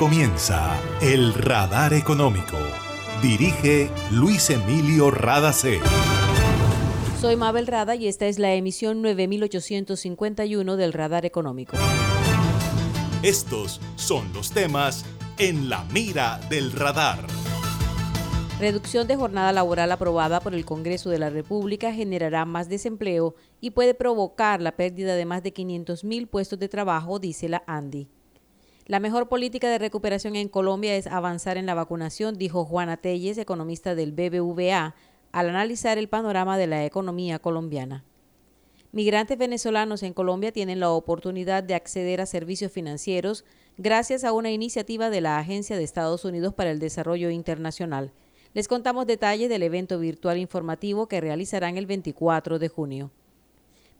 comienza El Radar Económico. Dirige Luis Emilio Radacé. Soy Mabel Rada y esta es la emisión 9851 del Radar Económico. Estos son los temas en la mira del radar. Reducción de jornada laboral aprobada por el Congreso de la República generará más desempleo y puede provocar la pérdida de más de 500 mil puestos de trabajo, dice la ANDI. La mejor política de recuperación en Colombia es avanzar en la vacunación, dijo Juana Telles, economista del BBVA, al analizar el panorama de la economía colombiana. Migrantes venezolanos en Colombia tienen la oportunidad de acceder a servicios financieros gracias a una iniciativa de la Agencia de Estados Unidos para el Desarrollo Internacional. Les contamos detalles del evento virtual informativo que realizarán el 24 de junio.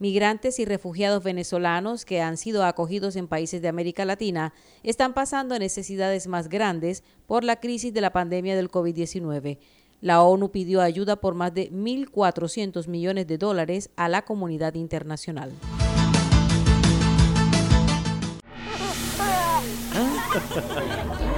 Migrantes y refugiados venezolanos que han sido acogidos en países de América Latina están pasando necesidades más grandes por la crisis de la pandemia del COVID-19. La ONU pidió ayuda por más de 1.400 millones de dólares a la comunidad internacional.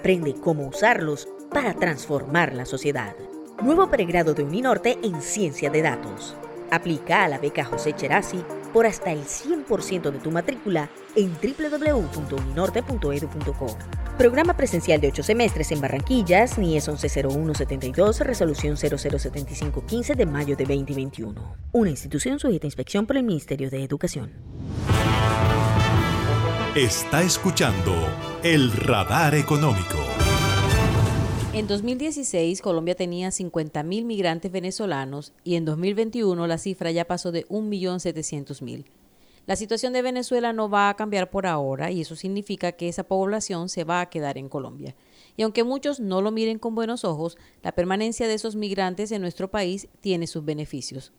Aprende cómo usarlos para transformar la sociedad. Nuevo pregrado de Uninorte en Ciencia de Datos. Aplica a la beca José Cherasi por hasta el 100% de tu matrícula en www.uninorte.edu.co. Programa presencial de 8 semestres en Barranquillas, NIES 110172, resolución 007515 de mayo de 2021. Una institución sujeta a inspección por el Ministerio de Educación. Está escuchando el radar económico. En 2016 Colombia tenía 50.000 migrantes venezolanos y en 2021 la cifra ya pasó de 1.700.000. La situación de Venezuela no va a cambiar por ahora y eso significa que esa población se va a quedar en Colombia. Y aunque muchos no lo miren con buenos ojos, la permanencia de esos migrantes en nuestro país tiene sus beneficios.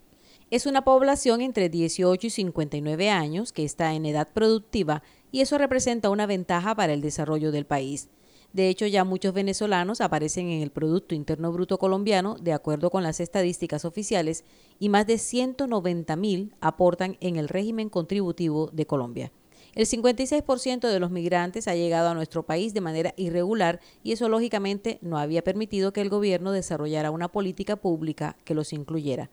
Es una población entre 18 y 59 años que está en edad productiva y eso representa una ventaja para el desarrollo del país. De hecho, ya muchos venezolanos aparecen en el Producto Interno Bruto colombiano, de acuerdo con las estadísticas oficiales, y más de 190 mil aportan en el régimen contributivo de Colombia. El 56% de los migrantes ha llegado a nuestro país de manera irregular y eso lógicamente no había permitido que el gobierno desarrollara una política pública que los incluyera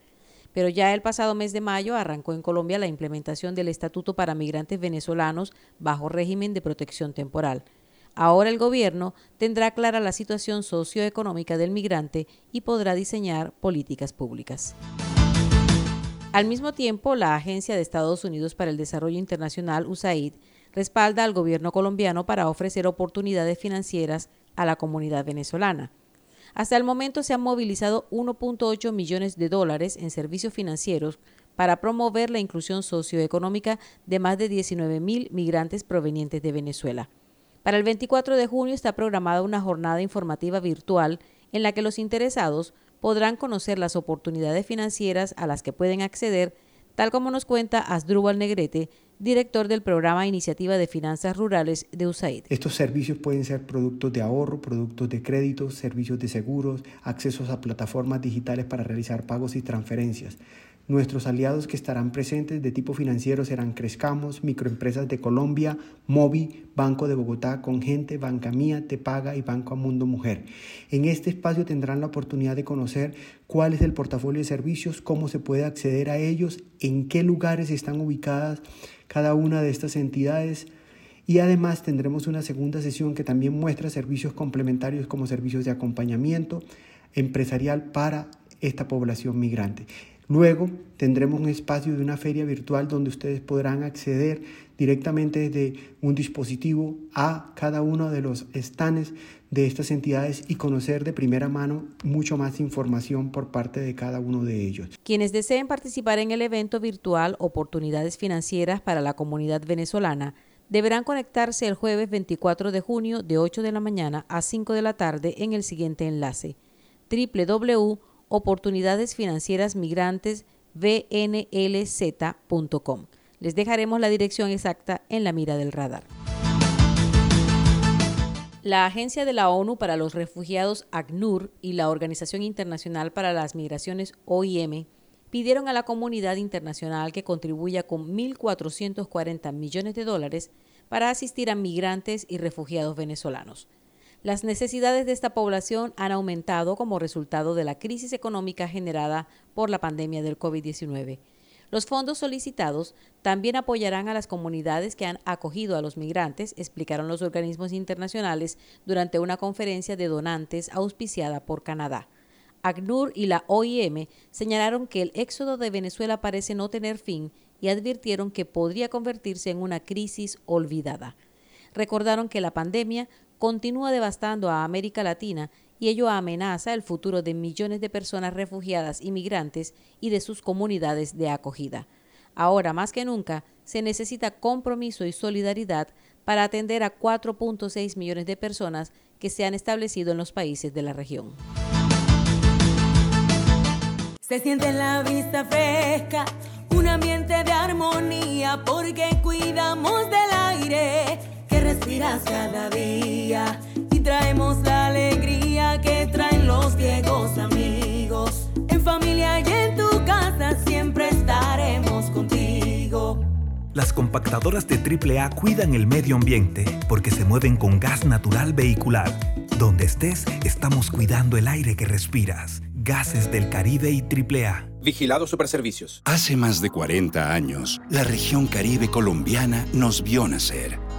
pero ya el pasado mes de mayo arrancó en Colombia la implementación del Estatuto para Migrantes Venezolanos bajo régimen de protección temporal. Ahora el gobierno tendrá clara la situación socioeconómica del migrante y podrá diseñar políticas públicas. Al mismo tiempo, la Agencia de Estados Unidos para el Desarrollo Internacional, USAID, respalda al gobierno colombiano para ofrecer oportunidades financieras a la comunidad venezolana. Hasta el momento se han movilizado 1.8 millones de dólares en servicios financieros para promover la inclusión socioeconómica de más de 19 mil migrantes provenientes de Venezuela. Para el 24 de junio está programada una jornada informativa virtual en la que los interesados podrán conocer las oportunidades financieras a las que pueden acceder, tal como nos cuenta Asdrúbal Negrete, director del programa Iniciativa de Finanzas Rurales de USAID. Estos servicios pueden ser productos de ahorro, productos de crédito, servicios de seguros, accesos a plataformas digitales para realizar pagos y transferencias. Nuestros aliados que estarán presentes de tipo financiero serán Crescamos, Microempresas de Colombia, Movi, Banco de Bogotá, Congente, Banca Mía, Te Paga y Banco Amundo Mujer. En este espacio tendrán la oportunidad de conocer cuál es el portafolio de servicios, cómo se puede acceder a ellos, en qué lugares están ubicadas cada una de estas entidades Y además tendremos una segunda sesión que también muestra servicios complementarios como servicios de acompañamiento empresarial para esta población migrante. Luego tendremos un espacio de una feria virtual donde ustedes podrán acceder directamente desde un dispositivo a cada uno de los stands de estas entidades y conocer de primera mano mucho más información por parte de cada uno de ellos. Quienes deseen participar en el evento virtual Oportunidades Financieras para la Comunidad Venezolana deberán conectarse el jueves 24 de junio de 8 de la mañana a 5 de la tarde en el siguiente enlace www.oportunidadesfinancierasmigrantes.vnlz.com. Les dejaremos la dirección exacta en la mira del radar. La Agencia de la ONU para los Refugiados ACNUR y la Organización Internacional para las Migraciones OIM pidieron a la comunidad internacional que contribuya con 1.440 millones de dólares para asistir a migrantes y refugiados venezolanos. Las necesidades de esta población han aumentado como resultado de la crisis económica generada por la pandemia del COVID-19. Los fondos solicitados también apoyarán a las comunidades que han acogido a los migrantes, explicaron los organismos internacionales durante una conferencia de donantes auspiciada por Canadá. ACNUR y la OIM señalaron que el éxodo de Venezuela parece no tener fin y advirtieron que podría convertirse en una crisis olvidada. Recordaron que la pandemia continúa devastando a América Latina y ello amenaza el futuro de millones de personas refugiadas y migrantes y de sus comunidades de acogida. Ahora más que nunca se necesita compromiso y solidaridad para atender a 4.6 millones de personas que se han establecido en los países de la región. Se siente en la vista fresca, un ambiente de armonía, porque cuidamos del aire que respiras cada día y traemos la alegría que traen los viejos amigos. En familia y en tu casa siempre estaremos contigo. Las compactadoras de AAA cuidan el medio ambiente porque se mueven con gas natural vehicular. Donde estés, estamos cuidando el aire que respiras. Gases del Caribe y AAA. Vigilado Superservicios. Hace más de 40 años, la región caribe colombiana nos vio nacer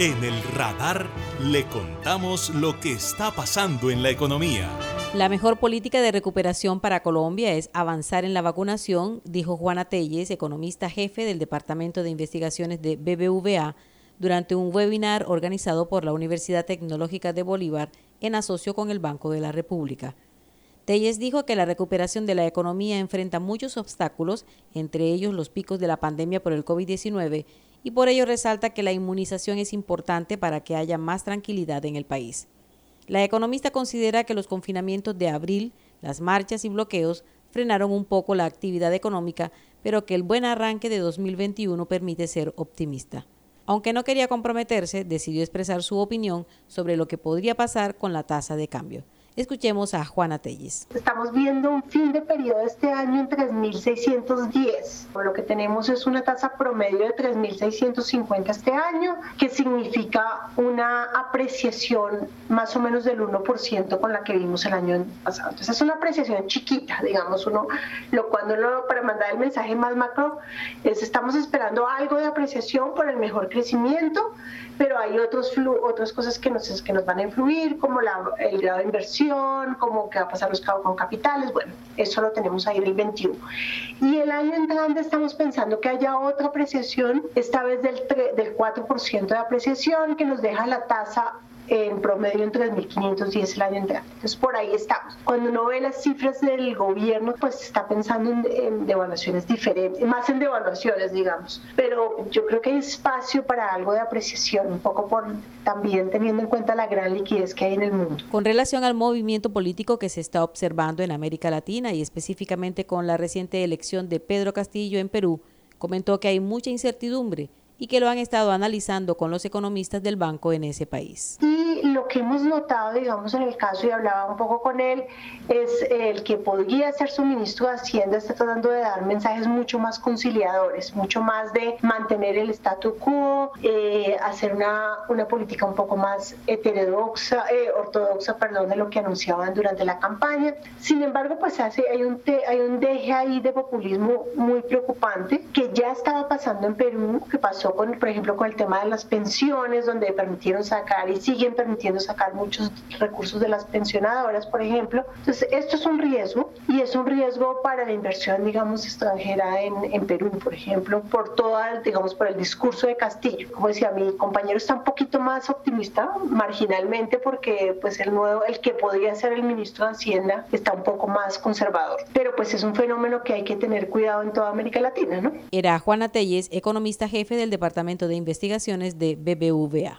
En el radar le contamos lo que está pasando en la economía. La mejor política de recuperación para Colombia es avanzar en la vacunación, dijo Juana Telles, economista jefe del Departamento de Investigaciones de BBVA, durante un webinar organizado por la Universidad Tecnológica de Bolívar en asocio con el Banco de la República. Telles dijo que la recuperación de la economía enfrenta muchos obstáculos, entre ellos los picos de la pandemia por el COVID-19 y por ello resalta que la inmunización es importante para que haya más tranquilidad en el país. La economista considera que los confinamientos de abril, las marchas y bloqueos frenaron un poco la actividad económica, pero que el buen arranque de 2021 permite ser optimista. Aunque no quería comprometerse, decidió expresar su opinión sobre lo que podría pasar con la tasa de cambio. Escuchemos a Juana Telles. Estamos viendo un fin de periodo este año en 3.610. Lo que tenemos es una tasa promedio de 3.650 este año, que significa una apreciación más o menos del 1% con la que vimos el año pasado. Entonces es una apreciación chiquita, digamos, uno, lo cuando lo, para mandar el mensaje más macro, es estamos esperando algo de apreciación por el mejor crecimiento, pero hay otros otras cosas que nos, que nos van a influir, como la, el grado de inversión, como que va a pasar los con capitales, bueno, eso lo tenemos ahí en el 21. Y el año entrante estamos pensando que haya otra apreciación, esta vez del, del 4% de apreciación, que nos deja la tasa en promedio en 3.510 el año entrante. Entonces por ahí estamos. Cuando uno ve las cifras del gobierno, pues está pensando en, devaluaciones diferentes, más en devaluaciones, digamos. Pero yo creo que hay espacio para algo de apreciación, un poco por también teniendo en cuenta la gran liquidez que hay en el mundo. Con relación al movimiento político que se está observando en América Latina y específicamente con la reciente elección de Pedro Castillo en Perú, comentó que hay mucha incertidumbre y que lo han estado analizando con los economistas del banco en ese país. Lo que hemos notado, digamos, en el caso, y hablaba un poco con él, es el que podría ser su ministro de Hacienda está tratando de dar mensajes mucho más conciliadores, mucho más de mantener el statu quo, eh, hacer una, una política un poco más heterodoxa, eh, ortodoxa, perdón, de lo que anunciaban durante la campaña. Sin embargo, pues hace, hay, un hay un deje ahí de populismo muy preocupante que ya estaba pasando en Perú, que pasó con, por ejemplo, con el tema de las pensiones, donde permitieron sacar y siguen permitiendo sacar muchos recursos de las pensionadoras, por ejemplo. Entonces, esto es un riesgo y es un riesgo para la inversión, digamos, extranjera en, en Perú, por ejemplo, por toda, digamos, por el discurso de Castillo. Como decía, mi compañero está un poquito más optimista, marginalmente, porque pues el nuevo, el que podría ser el ministro de Hacienda está un poco más conservador. Pero pues es un fenómeno que hay que tener cuidado en toda América Latina, ¿no? Era Juana Telles, economista jefe del Departamento de Investigaciones de BBVA.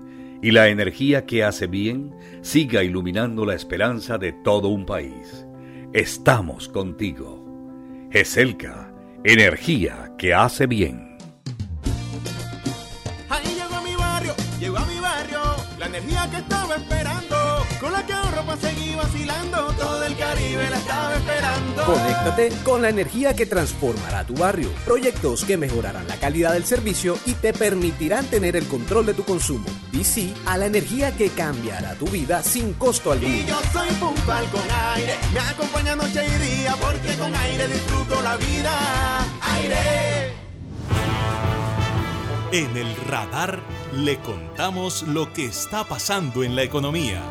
y la energía que hace bien siga iluminando la esperanza de todo un país. Estamos contigo. GESELCA, energía que hace bien. Ahí llegó mi barrio, llegó a mi barrio, la energía que estaba esperando, con la que ahorro para seguir vacilando, todo el Caribe la estaba esperando. Conéctate con la energía que transformará tu barrio. Proyectos que mejorarán la calidad del servicio y te permitirán tener el control de tu consumo. Y sí a la energía que cambiará tu vida sin costo alguno. Y yo soy puntual con aire, me acompaña noche y día, porque con aire disfruto la vida. Aire. En el radar le contamos lo que está pasando en la economía.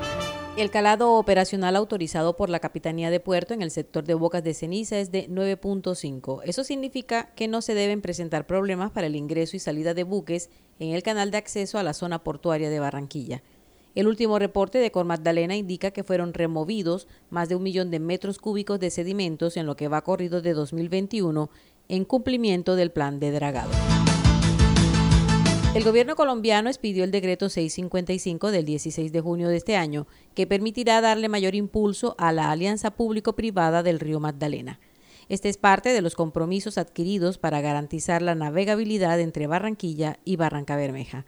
El calado operacional autorizado por la Capitanía de Puerto en el sector de Bocas de Ceniza es de 9.5. Eso significa que no se deben presentar problemas para el ingreso y salida de buques en el canal de acceso a la zona portuaria de Barranquilla. El último reporte de Cor Magdalena indica que fueron removidos más de un millón de metros cúbicos de sedimentos en lo que va corrido de 2021 en cumplimiento del plan de dragado. El gobierno colombiano expidió el decreto 655 del 16 de junio de este año, que permitirá darle mayor impulso a la alianza público-privada del río Magdalena. Este es parte de los compromisos adquiridos para garantizar la navegabilidad entre Barranquilla y Barranca Bermeja.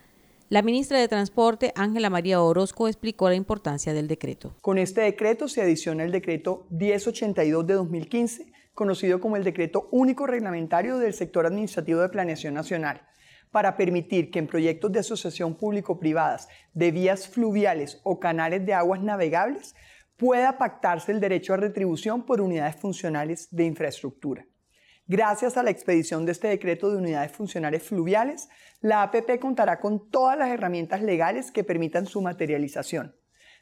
La ministra de Transporte, Ángela María Orozco, explicó la importancia del decreto. Con este decreto se adiciona el decreto 1082 de 2015, conocido como el Decreto Único Reglamentario del Sector Administrativo de Planeación Nacional para permitir que en proyectos de asociación público-privadas de vías fluviales o canales de aguas navegables pueda pactarse el derecho a retribución por unidades funcionales de infraestructura. Gracias a la expedición de este decreto de unidades funcionales fluviales, la APP contará con todas las herramientas legales que permitan su materialización.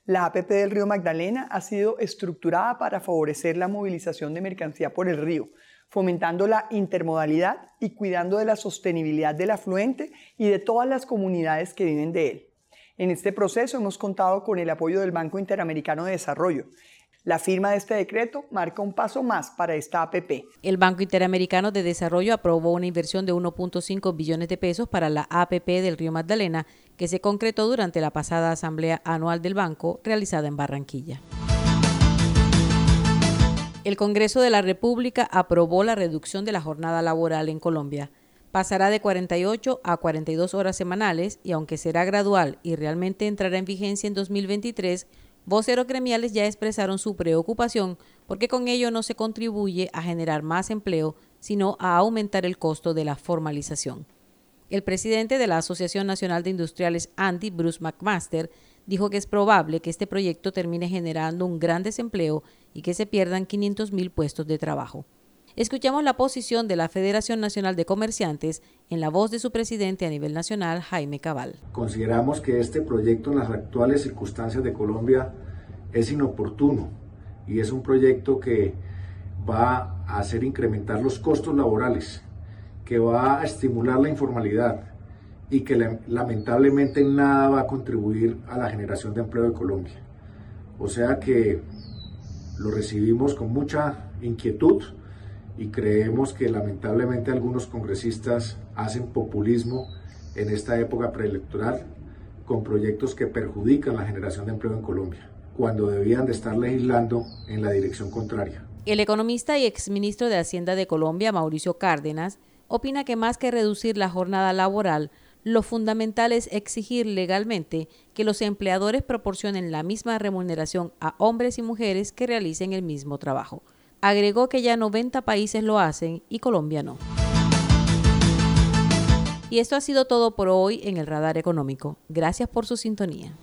La APP del río Magdalena ha sido estructurada para favorecer la movilización de mercancía por el río, fomentando la intermodalidad y cuidando de la sostenibilidad del afluente y de todas las comunidades que viven de él. En este proceso hemos contado con el apoyo del Banco Interamericano de Desarrollo. La firma de este decreto marca un paso más para esta APP. El Banco Interamericano de Desarrollo aprobó una inversión de 1.5 billones de pesos para la APP del Río Magdalena, que se concretó durante la pasada Asamblea Anual del Banco realizada en Barranquilla. El Congreso de la República aprobó la reducción de la jornada laboral en Colombia. Pasará de 48 a 42 horas semanales y aunque será gradual y realmente entrará en vigencia en 2023, voceros gremiales ya expresaron su preocupación porque con ello no se contribuye a generar más empleo, sino a aumentar el costo de la formalización. El presidente de la Asociación Nacional de Industriales Andy, Bruce McMaster, dijo que es probable que este proyecto termine generando un gran desempleo y que se pierdan 500.000 puestos de trabajo. Escuchamos la posición de la Federación Nacional de Comerciantes en la voz de su presidente a nivel nacional, Jaime Cabal. Consideramos que este proyecto en las actuales circunstancias de Colombia es inoportuno y es un proyecto que va a hacer incrementar los costos laborales, que va a estimular la informalidad y que lamentablemente nada va a contribuir a la generación de empleo de Colombia. O sea que lo recibimos con mucha inquietud y creemos que lamentablemente algunos congresistas hacen populismo en esta época preelectoral con proyectos que perjudican la generación de empleo en Colombia, cuando debían de estar legislando en la dirección contraria. El economista y exministro de Hacienda de Colombia, Mauricio Cárdenas, opina que más que reducir la jornada laboral, lo fundamental es exigir legalmente que los empleadores proporcionen la misma remuneración a hombres y mujeres que realicen el mismo trabajo. Agregó que ya 90 países lo hacen y Colombia no. Y esto ha sido todo por hoy en el Radar Económico. Gracias por su sintonía.